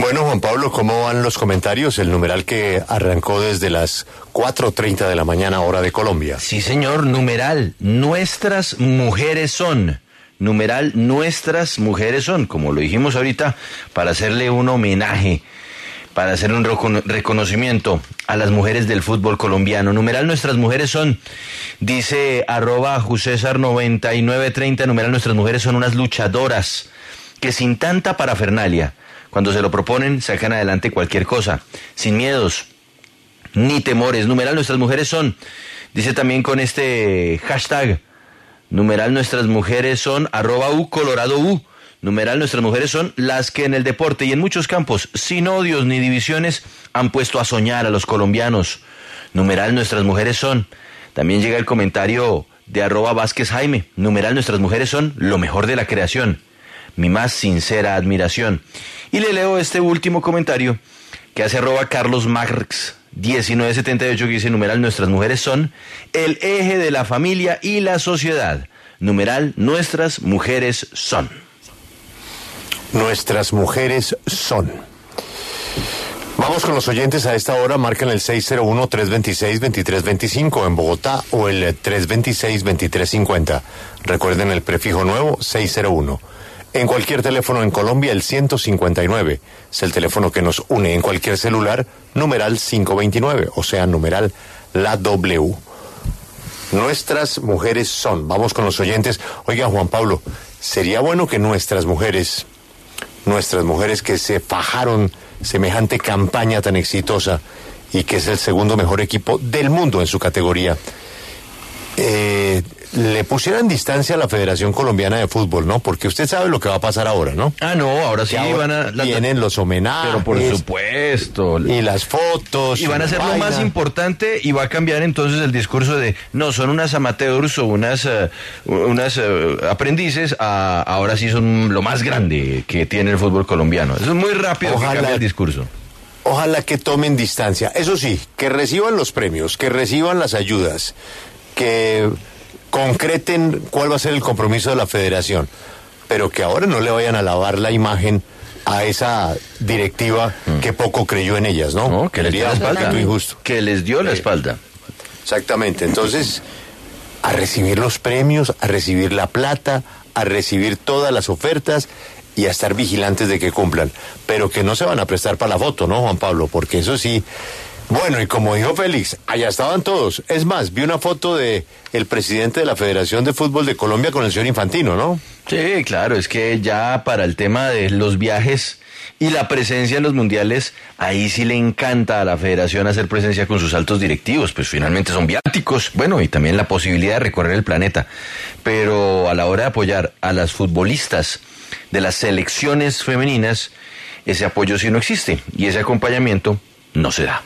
Bueno, Juan Pablo, ¿cómo van los comentarios? El numeral que arrancó desde las 4.30 de la mañana hora de Colombia. Sí, señor, numeral. Nuestras mujeres son. Numeral, nuestras mujeres son, como lo dijimos ahorita, para hacerle un homenaje, para hacer un reconocimiento a las mujeres del fútbol colombiano. Numeral, nuestras mujeres son, dice arroba Jusésar 9930, numeral, nuestras mujeres son unas luchadoras que sin tanta parafernalia, cuando se lo proponen, sacan adelante cualquier cosa, sin miedos ni temores. Numeral, nuestras mujeres son, dice también con este hashtag, numeral, nuestras mujeres son arroba U Colorado U. Numeral, nuestras mujeres son las que en el deporte y en muchos campos, sin odios ni divisiones, han puesto a soñar a los colombianos. Numeral, nuestras mujeres son. También llega el comentario de arroba Vázquez Jaime. Numeral, nuestras mujeres son lo mejor de la creación. Mi más sincera admiración. Y le leo este último comentario que hace arroba Carlos Marx 1978 que dice numeral nuestras mujeres son el eje de la familia y la sociedad. Numeral nuestras mujeres son. Nuestras mujeres son. Vamos con los oyentes a esta hora, marcan el 601-326-2325 en Bogotá o el 326-2350. Recuerden el prefijo nuevo 601. En cualquier teléfono en Colombia, el 159 es el teléfono que nos une. En cualquier celular, numeral 529, o sea, numeral la W. Nuestras mujeres son. Vamos con los oyentes. Oiga, Juan Pablo, sería bueno que nuestras mujeres, nuestras mujeres que se fajaron semejante campaña tan exitosa y que es el segundo mejor equipo del mundo en su categoría, eh, le pusieran distancia a la Federación Colombiana de Fútbol, ¿no? Porque usted sabe lo que va a pasar ahora, ¿no? Ah, no, ahora sí van a... Vienen los homenajes. Pero por supuesto. Y las fotos. Y van a ser lo más importante y va a cambiar entonces el discurso de, no, son unas amateurs o unas, eh, unas eh, aprendices, ahora sí son lo más grande que tiene el fútbol colombiano. Eso es muy rápido Ojalá, el discurso. Ojalá que tomen distancia. Eso sí, que reciban los premios, que reciban las ayudas, que concreten cuál va a ser el compromiso de la federación, pero que ahora no le vayan a lavar la imagen a esa directiva mm. que poco creyó en ellas, ¿no? que les dio la espalda. Que les dio la espalda. Exactamente. Entonces, a recibir los premios, a recibir la plata, a recibir todas las ofertas y a estar vigilantes de que cumplan. Pero que no se van a prestar para la foto, ¿no, Juan Pablo? Porque eso sí, bueno, y como dijo Félix, allá estaban todos. Es más, vi una foto de el presidente de la Federación de Fútbol de Colombia con el señor Infantino, ¿no? Sí, claro, es que ya para el tema de los viajes y la presencia en los mundiales, ahí sí le encanta a la federación hacer presencia con sus altos directivos, pues finalmente son viáticos, bueno, y también la posibilidad de recorrer el planeta. Pero a la hora de apoyar a las futbolistas de las selecciones femeninas, ese apoyo sí no existe y ese acompañamiento no se da.